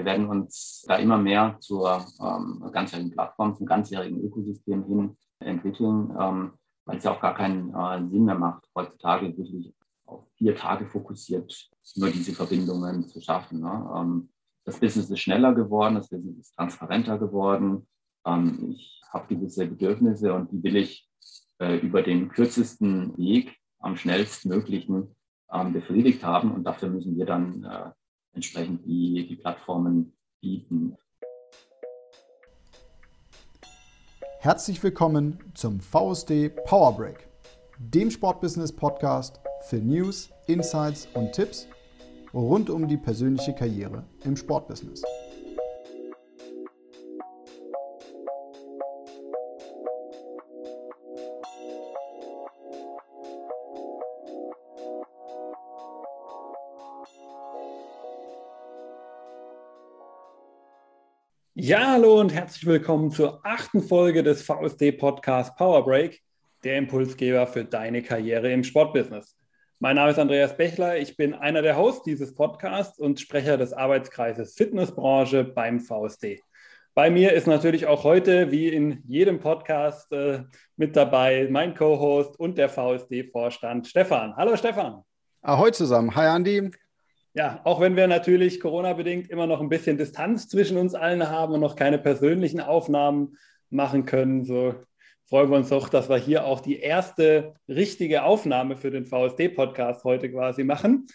wir werden uns da immer mehr zur ähm, ganzjährigen Plattform, zum ganzjährigen Ökosystem hin entwickeln, ähm, weil es ja auch gar keinen äh, Sinn mehr macht, heutzutage wirklich auf vier Tage fokussiert nur diese Verbindungen zu schaffen. Ne? Ähm, das Business ist schneller geworden, das Business ist transparenter geworden. Ähm, ich habe gewisse Bedürfnisse und die will ich äh, über den kürzesten Weg am schnellstmöglichen ähm, befriedigt haben. Und dafür müssen wir dann äh, entsprechend die, die Plattformen bieten. Herzlich willkommen zum VSD Power Break, dem Sportbusiness Podcast für News, Insights und Tipps rund um die persönliche Karriere im Sportbusiness. Ja, hallo und herzlich willkommen zur achten Folge des VSD Podcast Power Break, der Impulsgeber für deine Karriere im Sportbusiness. Mein Name ist Andreas Bechler, ich bin einer der Hosts dieses Podcasts und Sprecher des Arbeitskreises Fitnessbranche beim VSD. Bei mir ist natürlich auch heute, wie in jedem Podcast, äh, mit dabei mein Co-Host und der VSD-Vorstand Stefan. Hallo Stefan. Ahoi zusammen. Hi Andi. Ja, auch wenn wir natürlich Corona-bedingt immer noch ein bisschen Distanz zwischen uns allen haben und noch keine persönlichen Aufnahmen machen können, so freuen wir uns doch, dass wir hier auch die erste richtige Aufnahme für den VSD-Podcast heute quasi machen.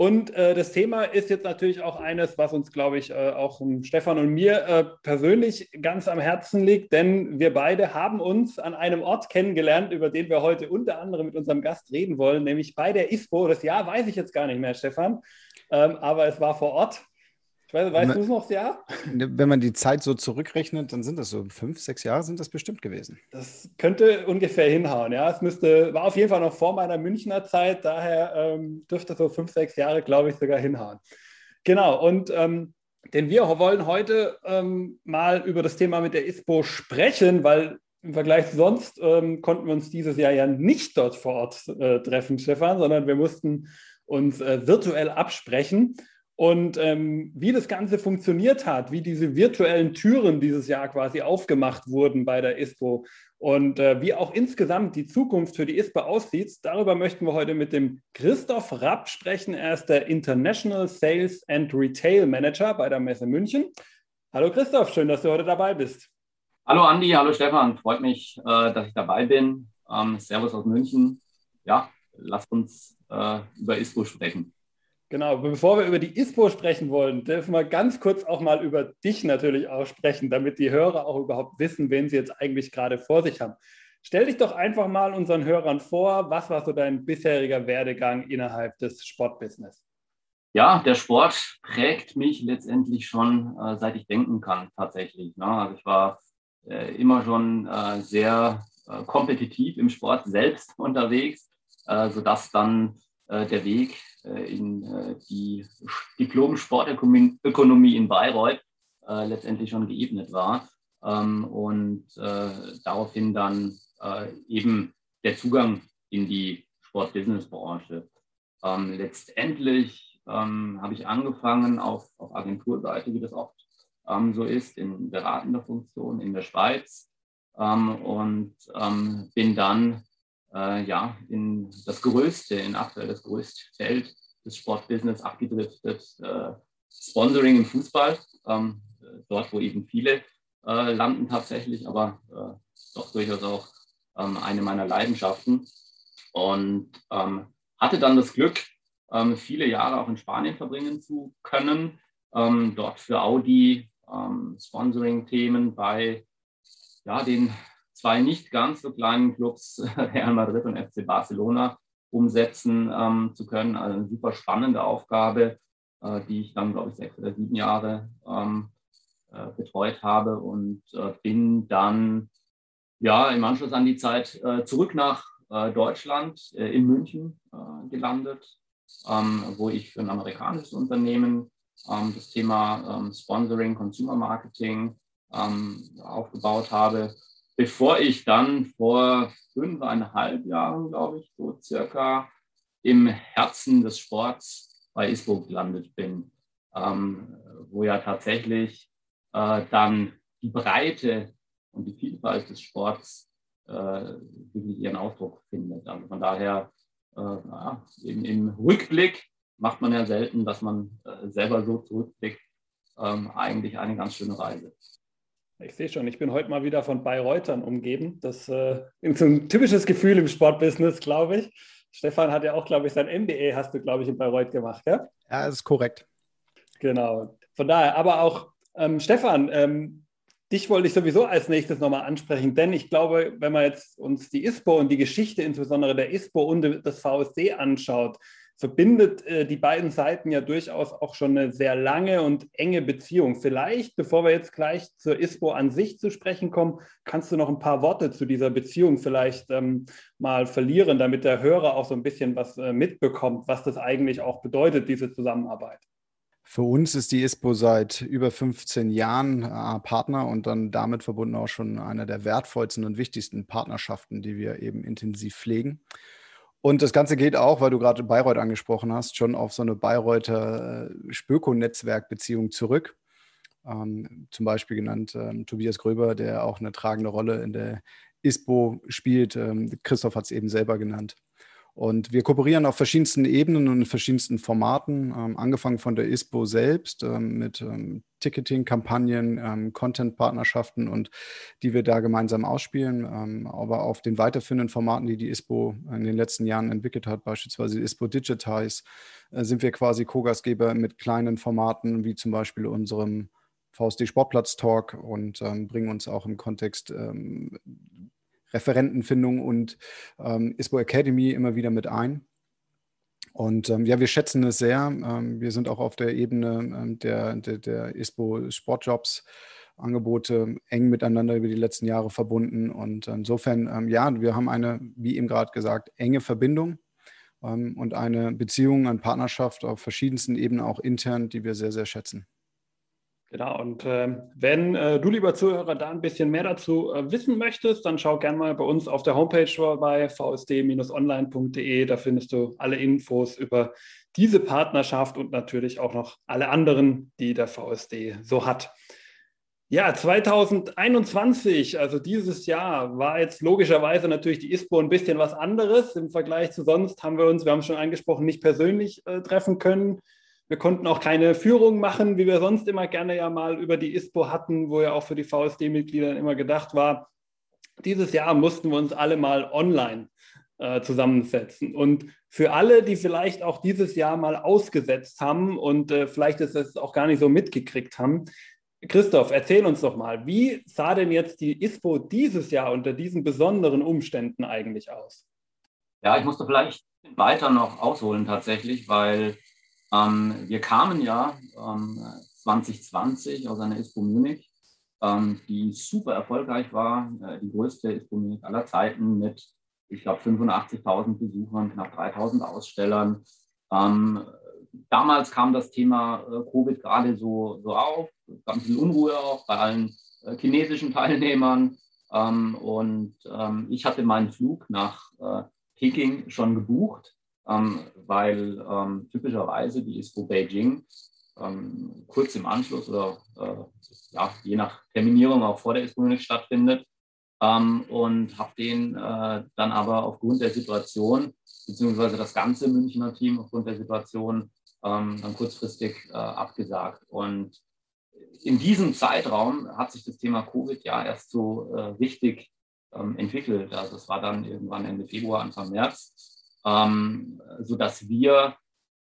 Und äh, das Thema ist jetzt natürlich auch eines, was uns, glaube ich, äh, auch Stefan und mir äh, persönlich ganz am Herzen liegt, denn wir beide haben uns an einem Ort kennengelernt, über den wir heute unter anderem mit unserem Gast reden wollen, nämlich bei der ISPO. Das Jahr weiß ich jetzt gar nicht mehr, Stefan ähm, aber es war vor Ort. Ich weiß, weißt du es noch, ja? Wenn man die Zeit so zurückrechnet, dann sind das so fünf, sechs Jahre sind das bestimmt gewesen. Das könnte ungefähr hinhauen, ja. Es müsste, war auf jeden Fall noch vor meiner Münchner Zeit, daher ähm, dürfte so fünf, sechs Jahre, glaube ich, sogar hinhauen. Genau, und ähm, denn wir wollen heute ähm, mal über das Thema mit der ISPO sprechen, weil im Vergleich zu sonst ähm, konnten wir uns dieses Jahr ja nicht dort vor Ort äh, treffen, Stefan, sondern wir mussten uns äh, virtuell absprechen. Und ähm, wie das Ganze funktioniert hat, wie diese virtuellen Türen dieses Jahr quasi aufgemacht wurden bei der ISPO und äh, wie auch insgesamt die Zukunft für die ISPO aussieht, darüber möchten wir heute mit dem Christoph Rapp sprechen. Er ist der International Sales and Retail Manager bei der Messe München. Hallo Christoph, schön, dass du heute dabei bist. Hallo Andi, hallo Stefan, freut mich, äh, dass ich dabei bin. Ähm, Servus aus München. Ja, lasst uns äh, über ISPO sprechen. Genau, bevor wir über die ISPO sprechen wollen, dürfen wir ganz kurz auch mal über dich natürlich auch sprechen, damit die Hörer auch überhaupt wissen, wen sie jetzt eigentlich gerade vor sich haben. Stell dich doch einfach mal unseren Hörern vor, was war so dein bisheriger Werdegang innerhalb des Sportbusiness? Ja, der Sport prägt mich letztendlich schon, äh, seit ich denken kann, tatsächlich. Ne? Also ich war äh, immer schon äh, sehr äh, kompetitiv im Sport selbst unterwegs äh, sodass dann äh, der Weg äh, in die Diplom-Sportökonomie in Bayreuth letztendlich schon geebnet war. Ähm, und daraufhin dann eben der Zugang in die Sport-Business-Branche. Ähm, letztendlich ähm, habe ich angefangen auf, auf Agenturseite, wie das oft so ist, in beratender Funktion in der Schweiz und bin dann äh, ja, in das größte, in aktuell das größte Feld des Sportbusiness abgedriftet. Äh, Sponsoring im Fußball, ähm, dort, wo eben viele äh, landen tatsächlich, aber äh, doch durchaus auch ähm, eine meiner Leidenschaften. Und ähm, hatte dann das Glück, ähm, viele Jahre auch in Spanien verbringen zu können, ähm, dort für Audi ähm, Sponsoring-Themen bei ja, den zwei nicht ganz so kleinen Clubs, Real Madrid und FC Barcelona, umsetzen ähm, zu können. Also eine super spannende Aufgabe, äh, die ich dann, glaube ich, sechs oder sieben Jahre ähm, äh, betreut habe und äh, bin dann ja im Anschluss an die Zeit äh, zurück nach äh, Deutschland äh, in München gelandet, ähm, wo ich für ein amerikanisches Unternehmen ähm, das Thema ähm, Sponsoring, Consumer Marketing ähm, aufgebaut habe bevor ich dann vor fünfeinhalb Jahren, glaube ich, so circa im Herzen des Sports bei ISPO gelandet bin, ähm, wo ja tatsächlich äh, dann die Breite und die Vielfalt des Sports äh, wirklich ihren Ausdruck findet. Also von daher, äh, ja, im, im, Rückblick macht man ja selten, dass man äh, selber so zurückblickt, ähm, eigentlich eine ganz schöne Reise. Ich sehe schon, ich bin heute mal wieder von Bayreutern umgeben. Das äh, ist so ein typisches Gefühl im Sportbusiness, glaube ich. Stefan hat ja auch, glaube ich, sein MBA hast du, glaube ich, in Bayreuth gemacht, ja? Ja, das ist korrekt. Genau. Von daher, aber auch ähm, Stefan, ähm, dich wollte ich sowieso als nächstes nochmal ansprechen, denn ich glaube, wenn man jetzt uns die ISPO und die Geschichte insbesondere der ISPO und des VSD anschaut, verbindet äh, die beiden Seiten ja durchaus auch schon eine sehr lange und enge Beziehung. Vielleicht, bevor wir jetzt gleich zur ISPO an sich zu sprechen kommen, kannst du noch ein paar Worte zu dieser Beziehung vielleicht ähm, mal verlieren, damit der Hörer auch so ein bisschen was äh, mitbekommt, was das eigentlich auch bedeutet, diese Zusammenarbeit. Für uns ist die ISPO seit über 15 Jahren äh, Partner und dann damit verbunden auch schon eine der wertvollsten und wichtigsten Partnerschaften, die wir eben intensiv pflegen. Und das Ganze geht auch, weil du gerade Bayreuth angesprochen hast, schon auf so eine Bayreuther äh, Spöko-Netzwerk-Beziehung zurück. Ähm, zum Beispiel genannt ähm, Tobias Gröber, der auch eine tragende Rolle in der ISPO spielt. Ähm, Christoph hat es eben selber genannt. Und wir kooperieren auf verschiedensten Ebenen und in verschiedensten Formaten, ähm, angefangen von der ISPO selbst ähm, mit ähm, Ticketing-Kampagnen, ähm, Content-Partnerschaften und die wir da gemeinsam ausspielen. Ähm, aber auf den weiterführenden Formaten, die die ISPO in den letzten Jahren entwickelt hat, beispielsweise ISPO Digitize, äh, sind wir quasi Co-Gastgeber mit kleinen Formaten, wie zum Beispiel unserem VSD Sportplatz Talk und ähm, bringen uns auch im Kontext Referentenfindung und ähm, ISPO Academy immer wieder mit ein. Und ähm, ja, wir schätzen es sehr. Ähm, wir sind auch auf der Ebene ähm, der, der, der ISPO Sportjobs. Angebote eng miteinander über die letzten Jahre verbunden. Und insofern, ähm, ja, wir haben eine, wie eben gerade gesagt, enge Verbindung ähm, und eine Beziehung, eine Partnerschaft auf verschiedensten Ebenen, auch intern, die wir sehr, sehr schätzen. Genau, und äh, wenn äh, du, lieber Zuhörer, da ein bisschen mehr dazu äh, wissen möchtest, dann schau gerne mal bei uns auf der Homepage vorbei, vsd-online.de. Da findest du alle Infos über diese Partnerschaft und natürlich auch noch alle anderen, die der VSD so hat. Ja, 2021, also dieses Jahr, war jetzt logischerweise natürlich die ISPO ein bisschen was anderes. Im Vergleich zu sonst haben wir uns, wir haben schon angesprochen, nicht persönlich äh, treffen können. Wir konnten auch keine Führung machen, wie wir sonst immer gerne ja mal über die ISPO hatten, wo ja auch für die VSD-Mitglieder immer gedacht war. Dieses Jahr mussten wir uns alle mal online äh, zusammensetzen. Und für alle, die vielleicht auch dieses Jahr mal ausgesetzt haben und äh, vielleicht ist es auch gar nicht so mitgekriegt haben, Christoph, erzähl uns doch mal, wie sah denn jetzt die ISPO dieses Jahr unter diesen besonderen Umständen eigentlich aus? Ja, ich musste vielleicht weiter noch ausholen tatsächlich, weil ähm, wir kamen ja ähm, 2020 aus einer ISPO Munich, ähm, die super erfolgreich war, äh, die größte ISPO Munich aller Zeiten mit, ich glaube, 85.000 Besuchern, knapp 3.000 Ausstellern. Ähm, damals kam das Thema äh, Covid gerade so, so auf, ganz viel Unruhe auch bei allen äh, chinesischen Teilnehmern. Ähm, und ähm, ich hatte meinen Flug nach äh, Peking schon gebucht ähm, weil ähm, typischerweise die ISPO Beijing ähm, kurz im Anschluss oder äh, ja, je nach Terminierung auch vor der ISPO Munich stattfindet. Ähm, und habe den äh, dann aber aufgrund der Situation, beziehungsweise das ganze Münchner Team aufgrund der Situation ähm, dann kurzfristig äh, abgesagt. Und in diesem Zeitraum hat sich das Thema Covid ja erst so äh, richtig ähm, entwickelt. Also es war dann irgendwann Ende Februar, Anfang März ähm, sodass wir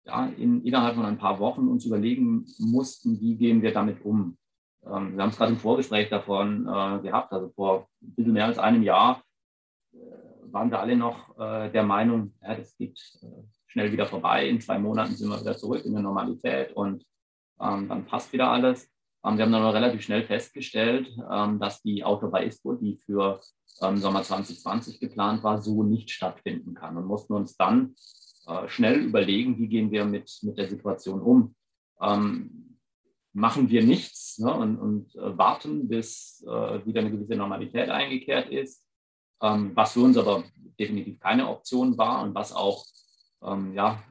ja, in, innerhalb von ein paar Wochen uns überlegen mussten, wie gehen wir damit um. Ähm, wir haben es gerade im Vorgespräch davon äh, gehabt, also vor ein bisschen mehr als einem Jahr äh, waren wir alle noch äh, der Meinung, ja, das geht äh, schnell wieder vorbei, in zwei Monaten sind wir wieder zurück in der Normalität und ähm, dann passt wieder alles. Ähm, wir haben dann relativ schnell festgestellt, ähm, dass die Auto bei ISPO, die für ähm, Sommer 2020 geplant war, so nicht stattfinden kann und mussten uns dann äh, schnell überlegen, wie gehen wir mit, mit der Situation um. Machen wir nichts ne, und, und äh, warten, bis äh, wieder eine gewisse Normalität eingekehrt ist, was für uns aber definitiv keine Option war und was auch, ja,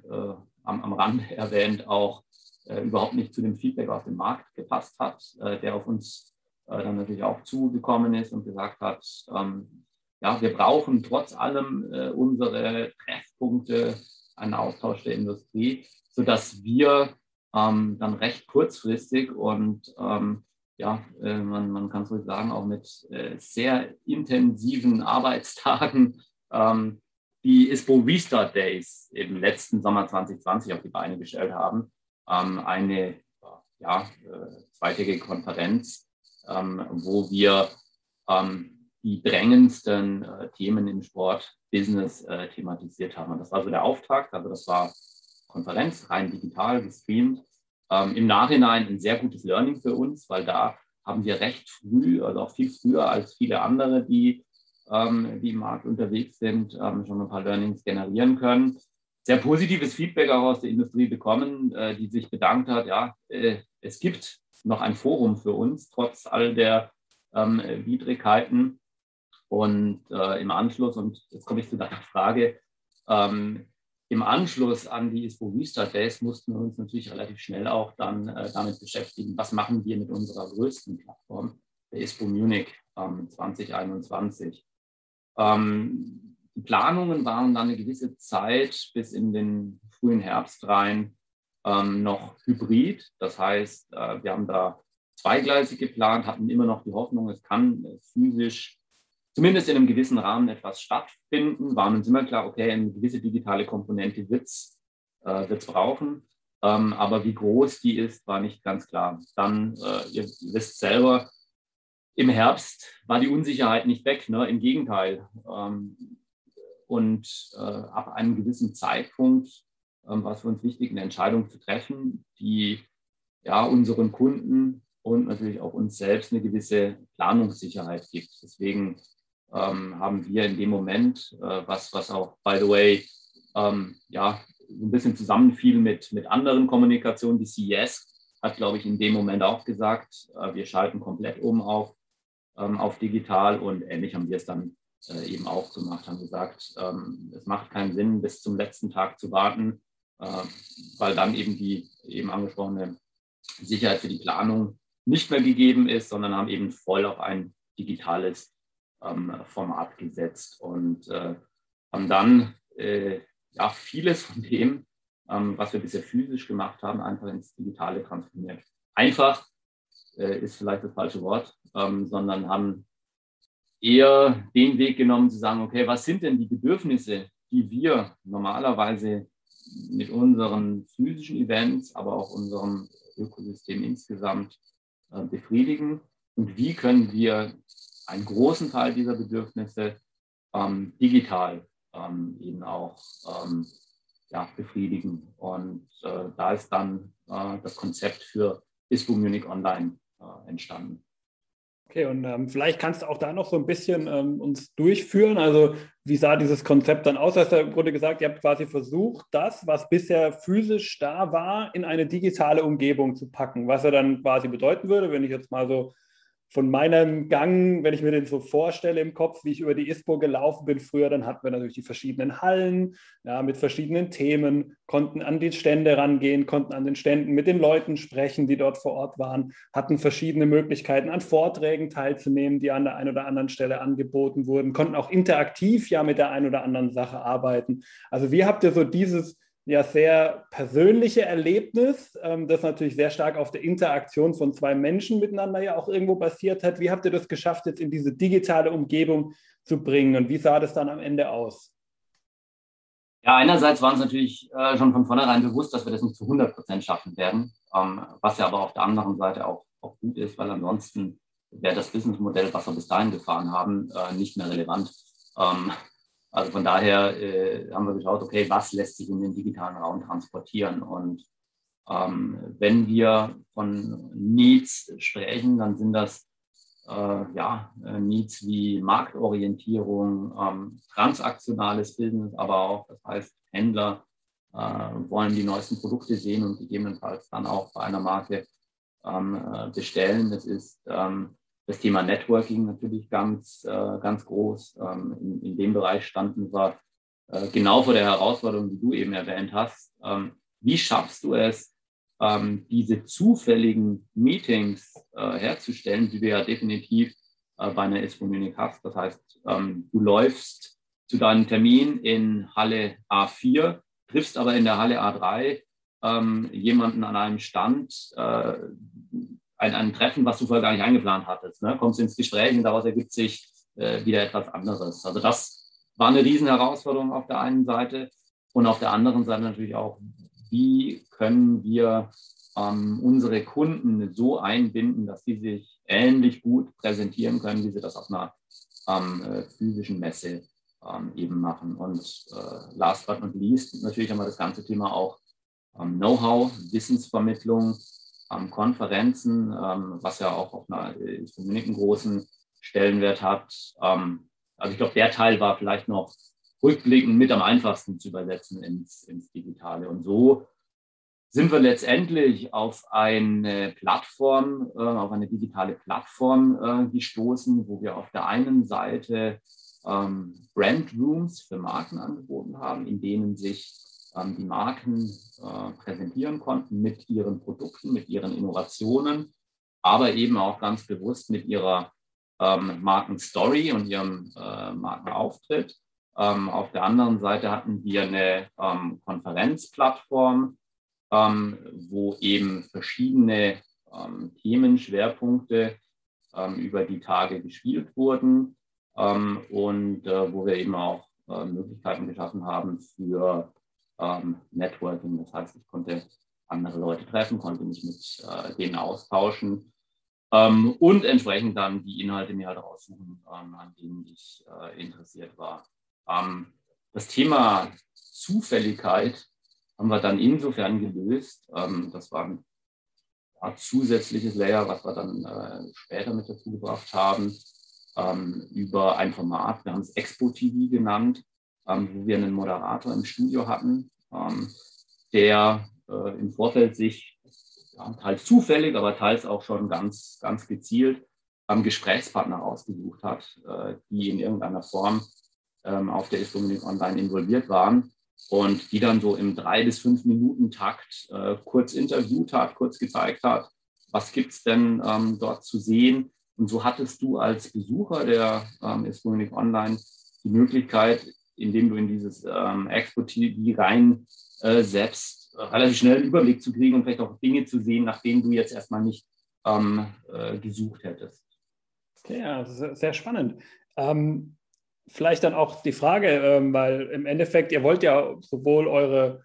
am, am Rand erwähnt, auch äh, überhaupt nicht zu dem Feedback auf dem Markt gepasst hat, äh, der auf uns äh, dann natürlich auch zugekommen ist und gesagt hat, ähm, ja, wir brauchen trotz allem äh, unsere Treffpunkte, einen Austausch der Industrie, sodass wir ähm, dann recht kurzfristig und ähm, ja, äh, man, man kann so sagen, auch mit äh, sehr intensiven Arbeitstagen ähm, die ISPO Restart Days im letzten Sommer 2020 auf die Beine gestellt haben. Ähm, eine ja, äh, zweitägige Konferenz, ähm, wo wir ähm, die drängendsten äh, Themen im Sportbusiness äh, thematisiert haben. Und das war so der Auftakt. Also das war Konferenz, rein digital, gestreamt. Im Nachhinein ein sehr gutes Learning für uns, weil da haben wir recht früh, also auch viel früher als viele andere, die, die im Markt unterwegs sind, schon ein paar Learnings generieren können. Sehr positives Feedback auch aus der Industrie bekommen, äh, die sich bedankt hat, ja, äh, es gibt noch ein Forum für uns, trotz all der ähm, Widrigkeiten. Und äh, im Anschluss, und jetzt komme ich zu deiner Frage, ähm, im Anschluss an die ISPO Restart Days mussten wir uns natürlich relativ schnell auch dann äh, damit beschäftigen, was machen wir mit unserer größten Plattform, der ISPO Munich ähm, 2021. Ähm, die Planungen waren dann eine gewisse Zeit bis in den frühen Herbst rein ähm, noch hybrid. Das heißt, äh, wir haben da zweigleisig geplant, hatten immer noch die Hoffnung, es kann physisch zumindest in einem gewissen Rahmen etwas stattfinden, waren uns immer klar, okay, eine gewisse digitale Komponente wird es äh, brauchen. Ähm, aber wie groß die ist, war nicht ganz klar. Dann, äh, ihr wisst selber, im Herbst war die Unsicherheit nicht weg, ne? im Gegenteil. Ähm, und äh, ab einem gewissen Zeitpunkt ähm, war es für uns wichtig, eine Entscheidung zu treffen, die ja, unseren Kunden und natürlich auch uns selbst eine gewisse Planungssicherheit gibt. Deswegen ähm, haben wir in dem Moment, äh, was, was auch, by the way, ähm, ja, ein bisschen zusammenfiel mit, mit anderen Kommunikationen. Die CES hat, glaube ich, in dem Moment auch gesagt, äh, wir schalten komplett um auf, ähm, auf digital und ähnlich haben wir es dann äh, eben auch gemacht, haben gesagt, ähm, es macht keinen Sinn, bis zum letzten Tag zu warten, äh, weil dann eben die eben angesprochene Sicherheit für die Planung nicht mehr gegeben ist, sondern haben eben voll auf ein digitales ähm, Format gesetzt und äh, haben dann äh, ja, vieles von dem, ähm, was wir bisher physisch gemacht haben, einfach ins Digitale transformiert. Einfach äh, ist vielleicht das falsche Wort, ähm, sondern haben eher den Weg genommen zu sagen, okay, was sind denn die Bedürfnisse, die wir normalerweise mit unseren physischen Events, aber auch unserem Ökosystem insgesamt äh, befriedigen und wie können wir einen großen Teil dieser Bedürfnisse ähm, digital ähm, eben auch ähm, ja, befriedigen. Und äh, da ist dann äh, das Konzept für ISPO Munich Online äh, entstanden. Okay, und ähm, vielleicht kannst du auch da noch so ein bisschen ähm, uns durchführen. Also, wie sah dieses Konzept dann aus? Hast du im Grunde gesagt, ihr habt quasi versucht, das, was bisher physisch da war, in eine digitale Umgebung zu packen. Was er dann quasi bedeuten würde, wenn ich jetzt mal so von meinem Gang, wenn ich mir den so vorstelle im Kopf, wie ich über die ISPO gelaufen bin früher, dann hatten wir natürlich die verschiedenen Hallen ja, mit verschiedenen Themen, konnten an die Stände rangehen, konnten an den Ständen mit den Leuten sprechen, die dort vor Ort waren, hatten verschiedene Möglichkeiten, an Vorträgen teilzunehmen, die an der einen oder anderen Stelle angeboten wurden, konnten auch interaktiv ja mit der einen oder anderen Sache arbeiten. Also wie habt ihr so dieses ja sehr persönliche Erlebnis, ähm, das natürlich sehr stark auf der Interaktion von zwei Menschen miteinander ja auch irgendwo basiert hat. Wie habt ihr das geschafft, jetzt in diese digitale Umgebung zu bringen und wie sah das dann am Ende aus? Ja, einerseits war uns natürlich äh, schon von vornherein bewusst, dass wir das nicht zu 100 Prozent schaffen werden, ähm, was ja aber auf der anderen Seite auch, auch gut ist, weil ansonsten wäre das Businessmodell, was wir bis dahin gefahren haben, äh, nicht mehr relevant. Ähm, also von daher äh, haben wir geschaut, okay, was lässt sich in den digitalen Raum transportieren? Und ähm, wenn wir von Needs sprechen, dann sind das äh, ja, äh, Needs wie Marktorientierung, ähm, transaktionales Business, aber auch, das heißt, Händler äh, wollen die neuesten Produkte sehen und gegebenenfalls dann auch bei einer Marke ähm, äh, bestellen. Das ist ähm, das Thema Networking natürlich ganz, äh, ganz groß. Ähm, in, in, dem Bereich standen wir äh, genau vor der Herausforderung, die du eben erwähnt hast. Ähm, wie schaffst du es, ähm, diese zufälligen Meetings äh, herzustellen, die wir ja definitiv bei einer S-Communic hast. Das heißt, du läufst zu deinem Termin in Halle A4, triffst aber in der Halle A3 ähm, jemanden an einem Stand, ein, ein Treffen, was du vorher gar nicht eingeplant hattest. Ne? Kommst ins Gespräch und daraus ergibt sich äh, wieder etwas anderes. Also das war eine Riesenherausforderung auf der einen Seite und auf der anderen Seite natürlich auch, wie können wir ähm, unsere Kunden so einbinden, dass sie sich ähnlich gut präsentieren können, wie sie das auf einer ähm, äh, physischen Messe ähm, eben machen. Und äh, last but not least natürlich haben wir das ganze Thema auch ähm, Know-how, Wissensvermittlung, ähm, Konferenzen, ähm, was ja auch auf einer äh, einen großen Stellenwert hat. Ähm, also ich glaube, der Teil war vielleicht noch rückblickend mit am einfachsten zu übersetzen ins, ins Digitale. Und so sind wir letztendlich auf eine Plattform, äh, auf eine digitale Plattform äh, gestoßen, wo wir auf der einen Seite ähm, Brand Rooms für Marken angeboten haben, in denen sich die Marken äh, präsentieren konnten mit ihren Produkten, mit ihren Innovationen, aber eben auch ganz bewusst mit ihrer ähm, Markenstory und ihrem äh, Markenauftritt. Ähm, auf der anderen Seite hatten wir eine ähm, Konferenzplattform, wo eben verschiedene Themenschwerpunkte über die Tage gespielt wurden und äh, wo wir eben auch Möglichkeiten geschaffen haben für Networking. Das heißt, ich konnte andere Leute treffen, konnte mich mit äh, denen austauschen ähm, und entsprechend dann die Inhalte mir halt raussuchen, ähm, an denen ich äh, interessiert war. Ähm, das Thema Zufälligkeit haben wir dann insofern gelöst. Ähm, das war ein ja, zusätzliches Layer, was wir dann äh, später mit dazu gebracht haben, ähm, über ein Format, wir haben es Expo TV genannt, ähm, wo wir einen Moderator im Studio hatten, der äh, im Vorfeld sich ja, teils zufällig, aber teils auch schon ganz, ganz gezielt ähm, Gesprächspartner ausgesucht hat, äh, die in irgendeiner Form ähm, auf der Ist-Dominik Online involviert waren und die dann so im drei bis fünf Minuten Takt äh, kurz interviewt hat, kurz gezeigt hat, was gibt es denn ähm, dort zu sehen. Und so hattest du als Besucher der ähm, Ist-Dominik Online die Möglichkeit, indem du in dieses ähm, Expo-TV rein äh, selbst relativ schnell einen Überblick zu kriegen und vielleicht auch Dinge zu sehen, nach denen du jetzt erstmal nicht ähm, äh, gesucht hättest. Okay, ja, sehr spannend. Ähm, vielleicht dann auch die Frage, ähm, weil im Endeffekt, ihr wollt ja sowohl eure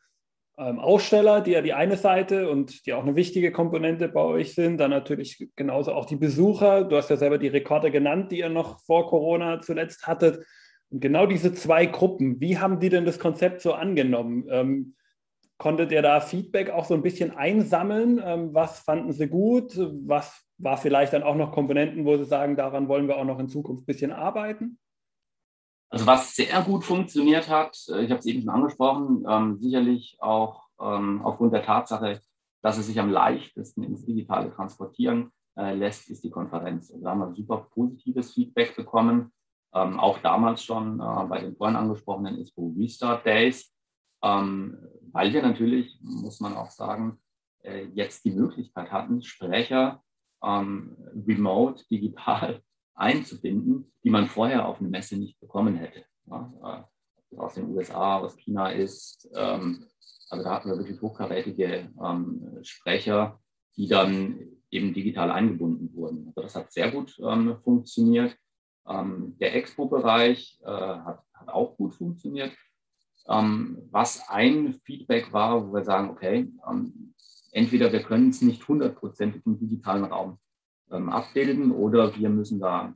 ähm, Aussteller, die ja die eine Seite und die auch eine wichtige Komponente bei euch sind, dann natürlich genauso auch die Besucher. Du hast ja selber die Rekorde genannt, die ihr noch vor Corona zuletzt hattet. Und genau diese zwei Gruppen, wie haben die denn das Konzept so angenommen? Ähm, Konntet ihr da Feedback auch so ein bisschen einsammeln? Ähm, was fanden Sie gut? Was war vielleicht dann auch noch Komponenten, wo Sie sagen, daran wollen wir auch noch in Zukunft ein bisschen arbeiten? Also was sehr gut funktioniert hat, äh, ich habe es eben schon angesprochen, ähm, sicherlich auch ähm, aufgrund der Tatsache, dass es sich am leichtesten ins Digitale transportieren äh, lässt, ist die Konferenz. Und da haben wir super positives Feedback bekommen, ähm, auch damals schon äh, bei den vorhin angesprochenen ISPO Restart Days. Ähm, weil wir natürlich, muss man auch sagen, äh, jetzt die Möglichkeit hatten, Sprecher ähm, remote, digital einzubinden, die man vorher auf eine Messe nicht bekommen hätte. Ja, äh, aus den USA, aus China ist. Ähm, also da hatten wir wirklich hochkarätige ähm, Sprecher, die dann eben digital eingebunden wurden. Also das hat sehr gut ähm, funktioniert. Ähm, der Expo-Bereich äh, hat, hat auch gut funktioniert. Ähm, was ein Feedback war, wo wir sagen, okay, ähm, entweder wir können es nicht hundertprozentig im digitalen Raum ähm, abbilden oder wir müssen da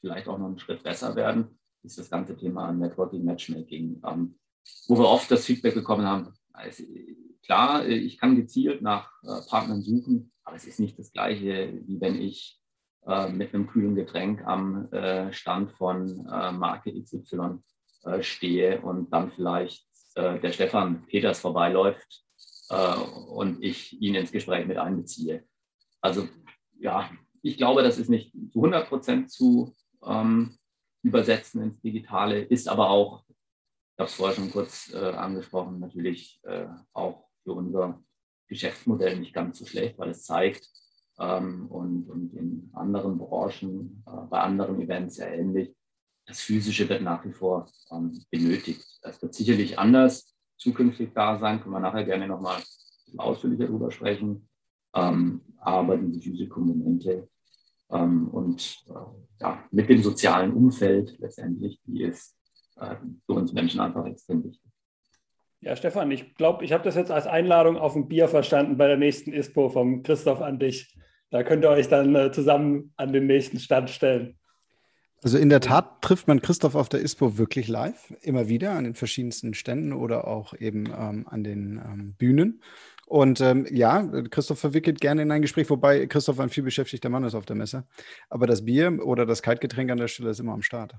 vielleicht auch noch einen Schritt besser werden, ist das ganze Thema Networking Matchmaking, wo wir oft das Feedback bekommen haben, also, klar, ich kann gezielt nach äh, Partnern suchen, aber es ist nicht das Gleiche, wie wenn ich mit einem kühlen Getränk am äh, Stand von Marke XY äh, stehe und dann vielleicht äh, der Stefan Peters vorbeiläuft äh, und ich ihn ins Gespräch mit einbeziehe. Also ja, ich glaube, das ist nicht zu 100 Prozent zu ähm, übersetzen ins Digitale, ist aber auch, ich habe es vorher schon kurz äh, angesprochen, natürlich äh, auch für unser Geschäftsmodell nicht ganz so schlecht, weil es zeigt, ähm, und, und in anderen Branchen, äh, bei anderen Events ja ähnlich, das Physische wird nach wie vor ähm, benötigt. Das wird sicherlich anders zukünftig da sein, können wir nachher gerne nochmal ausführlicher darüber sprechen. Ähm, aber diese physische Komponente ähm, und äh, ja, mit dem sozialen Umfeld letztendlich, die ist äh, für uns Menschen einfach extrem wichtig. Ja, Stefan, ich glaube, ich habe das jetzt als Einladung auf ein Bier verstanden bei der nächsten ISPO vom Christoph an dich. Da könnt ihr euch dann äh, zusammen an den nächsten Stand stellen. Also in der Tat trifft man Christoph auf der ISPO wirklich live, immer wieder an den verschiedensten Ständen oder auch eben ähm, an den ähm, Bühnen. Und ähm, ja, Christoph verwickelt gerne in ein Gespräch, wobei Christoph ein viel beschäftigter Mann ist auf der Messe. Aber das Bier oder das Kaltgetränk an der Stelle ist immer am Start.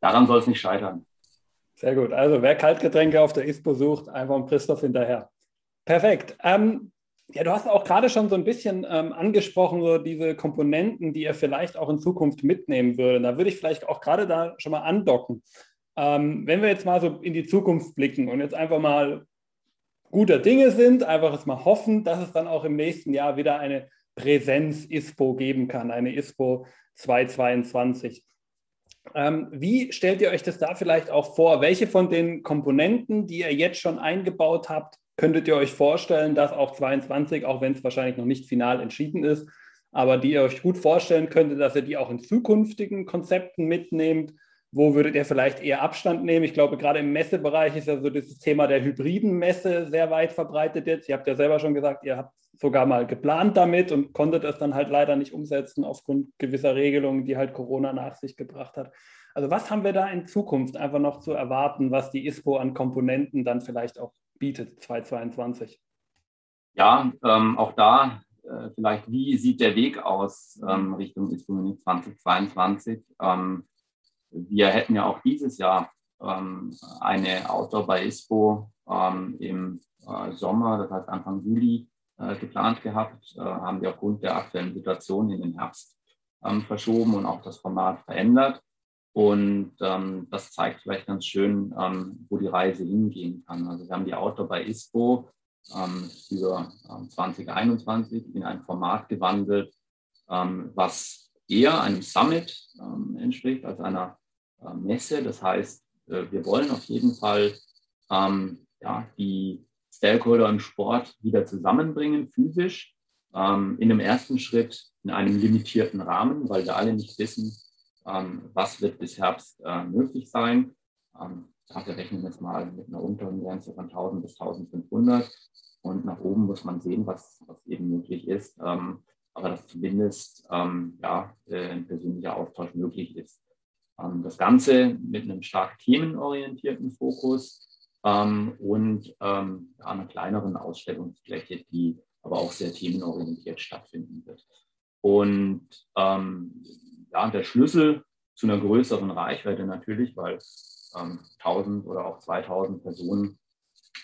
Daran soll es nicht scheitern. Sehr gut. Also wer Kaltgetränke auf der ISPO sucht, einfach um Christoph hinterher. Perfekt. Ähm, ja, du hast auch gerade schon so ein bisschen ähm, angesprochen, so diese Komponenten, die ihr vielleicht auch in Zukunft mitnehmen würdet. Da würde ich vielleicht auch gerade da schon mal andocken. Ähm, wenn wir jetzt mal so in die Zukunft blicken und jetzt einfach mal guter Dinge sind, einfach jetzt mal hoffen, dass es dann auch im nächsten Jahr wieder eine Präsenz-ISPO geben kann, eine ISPO 2022. Ähm, wie stellt ihr euch das da vielleicht auch vor? Welche von den Komponenten, die ihr jetzt schon eingebaut habt, könntet ihr euch vorstellen, dass auch 22, auch wenn es wahrscheinlich noch nicht final entschieden ist, aber die ihr euch gut vorstellen könntet, dass ihr die auch in zukünftigen Konzepten mitnehmt? Wo würdet ihr vielleicht eher Abstand nehmen? Ich glaube, gerade im Messebereich ist ja so dieses Thema der hybriden Messe sehr weit verbreitet jetzt. Ihr habt ja selber schon gesagt, ihr habt sogar mal geplant damit und konntet es dann halt leider nicht umsetzen aufgrund gewisser Regelungen, die halt Corona nach sich gebracht hat. Also was haben wir da in Zukunft einfach noch zu erwarten, was die ISPO an Komponenten dann vielleicht auch bietet 2022? Ja, ähm, auch da äh, vielleicht, wie sieht der Weg aus ähm, Richtung ISPO 2022? Ähm, wir hätten ja auch dieses Jahr ähm, eine Outdoor bei ISPO ähm, im äh, Sommer, das heißt Anfang Juli, äh, geplant gehabt, äh, haben wir aufgrund der aktuellen Situation in den Herbst ähm, verschoben und auch das Format verändert. Und ähm, das zeigt vielleicht ganz schön, ähm, wo die Reise hingehen kann. Also wir haben die Outdoor bei ISPO ähm, für 2021 ähm, in ein Format gewandelt, ähm, was eher einem Summit ähm, entspricht als einer äh, Messe. Das heißt, äh, wir wollen auf jeden Fall ja, die Stakeholder im Sport wieder zusammenbringen, physisch. in einem ersten Schritt in einem limitierten Rahmen, weil wir alle nicht wissen, was wird bis Herbst äh, möglich sein. Ähm, dafür rechnen wir jetzt mal mit einer unteren Grenze von 1000 bis 1500 und nach oben muss man sehen, was, was eben möglich ist. Ähm, aber dass zumindest ähm, ja, äh, ein persönlicher Austausch möglich ist. Ähm, das Ganze mit einem stark themenorientierten Fokus ähm, und ähm, einer kleineren Ausstellungsfläche, die aber auch sehr themenorientiert stattfinden wird. Und ähm, ja, der Schlüssel zu einer größeren Reichweite natürlich, weil ähm, 1000 oder auch 2000 Personen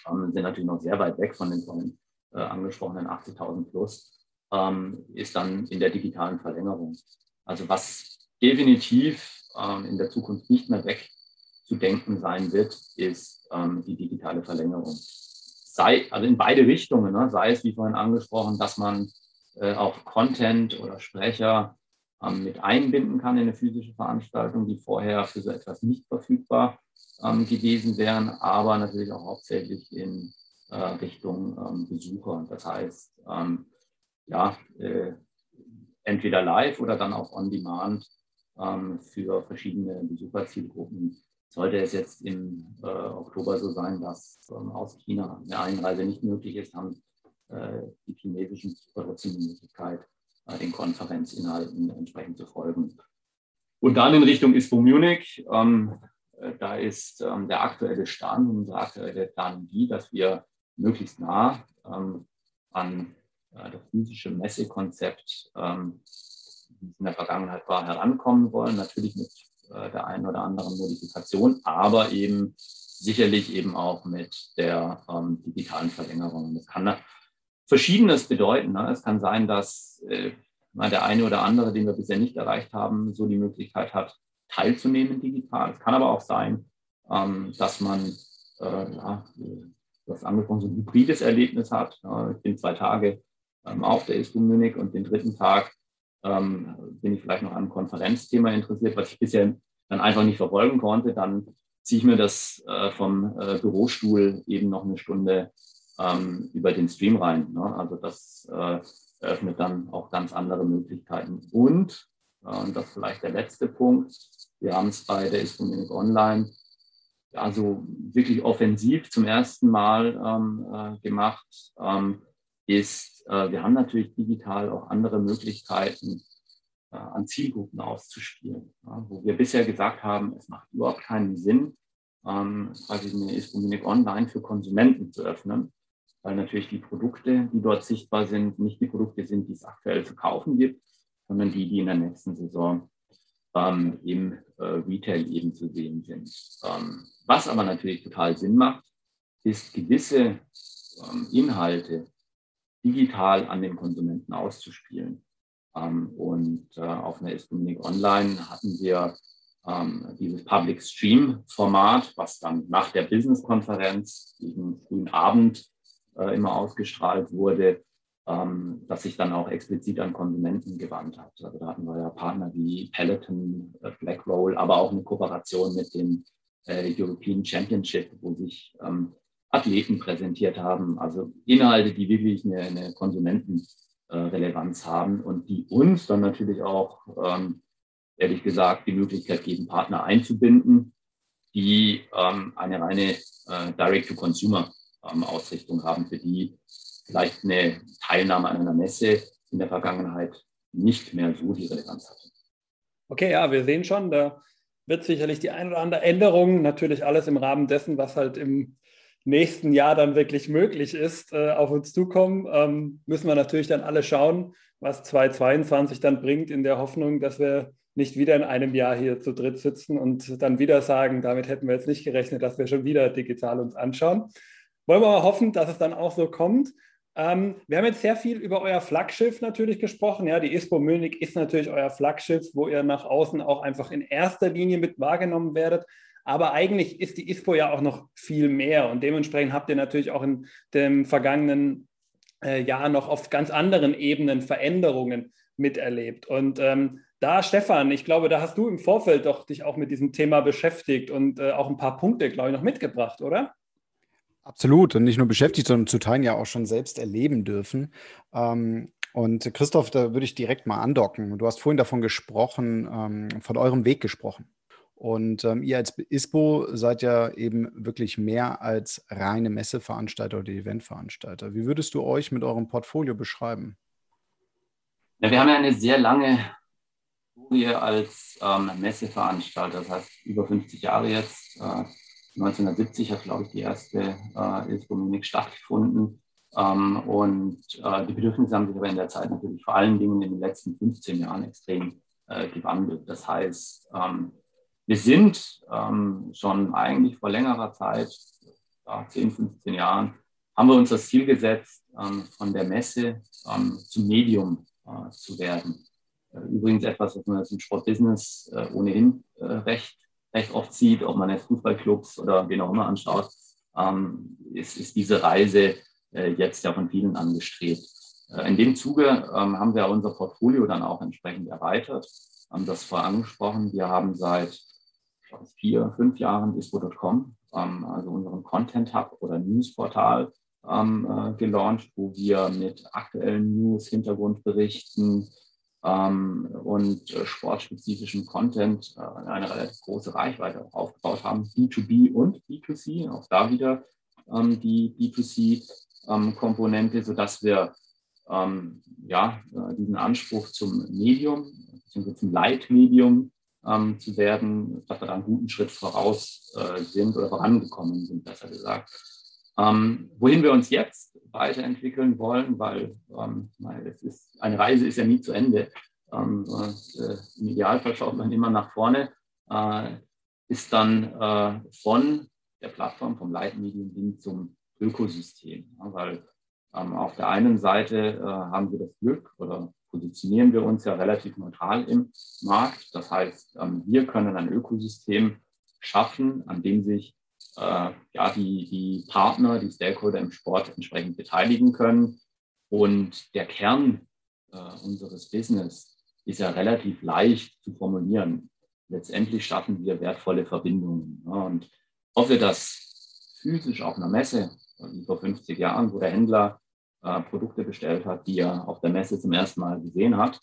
ähm, sind natürlich noch sehr weit weg von den vorhin äh, angesprochenen 80.000 plus, ähm, ist dann in der digitalen Verlängerung. Also was definitiv ähm, in der Zukunft nicht mehr wegzudenken sein wird, ist ähm, die digitale Verlängerung. Sei, also in beide Richtungen, ne? sei es, wie vorhin angesprochen, dass man äh, auch Content oder Sprecher mit einbinden kann in eine physische Veranstaltung, die vorher für so etwas nicht verfügbar ähm, gewesen wären, aber natürlich auch hauptsächlich in äh, Richtung ähm, Besucher. Das heißt, ähm, ja, äh, entweder live oder dann auch on demand ähm, für verschiedene Besucherzielgruppen. Sollte es jetzt im äh, Oktober so sein, dass ähm, aus China eine Einreise nicht möglich ist, haben äh, die chinesischen Besucher trotzdem die Möglichkeit, den Konferenzinhalten entsprechend zu folgen. Und dann in Richtung ISPO Munich, ähm, äh, da ist ähm, der aktuelle Stand, unsere aktuelle Plan die, dass wir möglichst nah ähm, an äh, das physische Messekonzept, ähm, wie es in der Vergangenheit war, herankommen wollen. Natürlich mit äh, der einen oder anderen Modifikation, aber eben sicherlich eben auch mit der ähm, digitalen Verlängerung. Das kann Verschiedenes bedeuten. Ne? Es kann sein, dass äh, der eine oder andere, den wir bisher nicht erreicht haben, so die Möglichkeit hat, teilzunehmen digital. Es kann aber auch sein, ähm, dass man äh, ja, das angesprochen, so ein hybrides Erlebnis hat. ich bin zwei Tage ähm, auf der ISPO Munich und den dritten Tag ähm, bin ich vielleicht noch an einem Konferenzthema interessiert, was ich bisher dann einfach nicht verfolgen konnte. Dann ziehe ich mir das äh, vom äh, Bürostuhl eben noch eine Stunde ähm, über den Stream rein. Ne? Also das äh, eröffnet dann auch ganz andere Möglichkeiten. Und, äh, und das ist vielleicht der letzte Punkt, wir haben es bei der ISPO Munich Online also wirklich offensiv zum ersten Mal ähm, äh, gemacht, ähm, ist, äh, wir haben natürlich digital auch andere Möglichkeiten, äh, an Zielgruppen auszuspielen. Ja, wo wir bisher gesagt haben, es macht überhaupt keinen Sinn, ähm, quasi eine Ispominik online für Konsumenten zu öffnen, weil natürlich die Produkte, die dort sichtbar sind, nicht die Produkte sind, die es aktuell zu kaufen gibt, sondern die, die in der nächsten Saison ähm, im äh, Retail eben zu sehen sind. Ähm, was aber natürlich total Sinn macht, ist gewisse ähm, Inhalte digital an den Konsumenten auszuspielen. Ähm, und äh, auf einer Iskommunik Online hatten wir ähm, dieses Public Stream Format, was dann nach der Business-Konferenz diesen frühen Abend äh, immer ausgestrahlt wurde, ähm, das sich dann auch explizit an Konsumenten gewandt hat. Also da hatten wir ja Partner wie Peloton, äh, Blackroll, aber auch eine Kooperation mit dem äh, European Championship, wo sich ähm, Athleten präsentiert haben. Also Inhalte, die wirklich eine, eine Konsumentenrelevanz haben und die uns dann natürlich auch, ähm, ehrlich gesagt, die Möglichkeit geben, Partner einzubinden, die ähm, eine reine äh, Direct-to-Consumer-Ausrichtung ähm, haben, für die vielleicht eine Teilnahme an einer Messe in der Vergangenheit nicht mehr so die Relevanz hatte. Okay, ja, wir sehen schon, da wird sicherlich die ein oder andere Änderung, natürlich alles im Rahmen dessen, was halt im nächsten Jahr dann wirklich möglich ist, äh, auf uns zukommen. Ähm, müssen wir natürlich dann alle schauen, was 2022 dann bringt, in der Hoffnung, dass wir nicht wieder in einem Jahr hier zu dritt sitzen und dann wieder sagen, damit hätten wir jetzt nicht gerechnet, dass wir schon wieder digital uns anschauen. Wollen wir mal hoffen, dass es dann auch so kommt. Ähm, wir haben jetzt sehr viel über euer Flaggschiff natürlich gesprochen. Ja, die ISPO Munich ist natürlich euer Flaggschiff, wo ihr nach außen auch einfach in erster Linie mit wahrgenommen werdet. Aber eigentlich ist die ISPO ja auch noch viel mehr und dementsprechend habt ihr natürlich auch in dem vergangenen äh, Jahr noch auf ganz anderen Ebenen Veränderungen miterlebt. Und ähm, da, Stefan, ich glaube, da hast du im Vorfeld doch dich auch mit diesem Thema beschäftigt und äh, auch ein paar Punkte, glaube ich, noch mitgebracht, oder? Absolut. Und nicht nur beschäftigt, sondern zu Teilen ja auch schon selbst erleben dürfen. Ähm, und Christoph, da würde ich direkt mal andocken. Du hast vorhin davon gesprochen, ähm, von eurem Weg gesprochen. Und ähm, ihr als ISPO seid ja eben wirklich mehr als reine Messeveranstalter oder Eventveranstalter. Wie würdest du euch mit eurem Portfolio beschreiben? Ja, wir haben ja eine sehr lange Historie als ähm, Messeveranstalter, das heißt über 50 Jahre jetzt. Äh, 1970 hat, glaube ich, die erste äh, ISPO Munich stattgefunden. Ähm, und äh, die Bedürfnisse haben sich aber in der Zeit natürlich vor allen Dingen in den letzten 15 Jahren extrem äh, gewandelt. Das heißt, ähm, wir sind ähm, schon eigentlich vor längerer Zeit, ja, 10, 15 Jahren, haben wir uns das Ziel gesetzt, ähm, von der Messe ähm, zum Medium äh, zu werden. Äh, übrigens etwas, was man jetzt im Sportbusiness äh, ohnehin äh, recht recht oft sieht, ob man jetzt Fußballclubs oder wen auch immer anschaut, ähm, ist, ist, diese Reise äh, jetzt ja von vielen angestrebt. Äh, in dem Zuge ähm, haben wir unser Portfolio dann auch entsprechend erweitert, haben das vorher angesprochen. Wir haben seit glaube, vier, fünf Jahren dispo.com, ähm, also unseren Content Hub oder Newsportal ähm, äh, gelauncht, wo wir mit aktuellen News, Hintergrundberichten, ähm, und äh, sportspezifischen Content äh, eine relativ große Reichweite aufgebaut haben, B2B und B2C, auch da wieder ähm, die B2C-Komponente, ähm, sodass wir ähm, ja, äh, diesen Anspruch zum Medium, zum Leitmedium ähm, zu werden, dass wir da einen guten Schritt voraus äh, sind oder vorangekommen sind, besser gesagt. Ähm, wohin wir uns jetzt weiterentwickeln wollen, weil ähm, ist, eine Reise ist ja nie zu Ende. Ähm, äh, Im Idealfall schaut man immer nach vorne, äh, ist dann äh, von der Plattform, vom Leitmedium hin zum Ökosystem. Ja, weil ähm, auf der einen Seite äh, haben wir das Glück oder positionieren wir uns ja relativ neutral im Markt. Das heißt, ähm, wir können ein Ökosystem schaffen, an dem sich äh, ja, die, die Partner, die Stakeholder im Sport entsprechend beteiligen können. Und der Kern äh, unseres Business ist ja relativ leicht zu formulieren. Letztendlich schaffen wir wertvolle Verbindungen. Ja, und ob wir das physisch auf einer Messe, wie vor 50 Jahren, wo der Händler äh, Produkte bestellt hat, die er auf der Messe zum ersten Mal gesehen hat,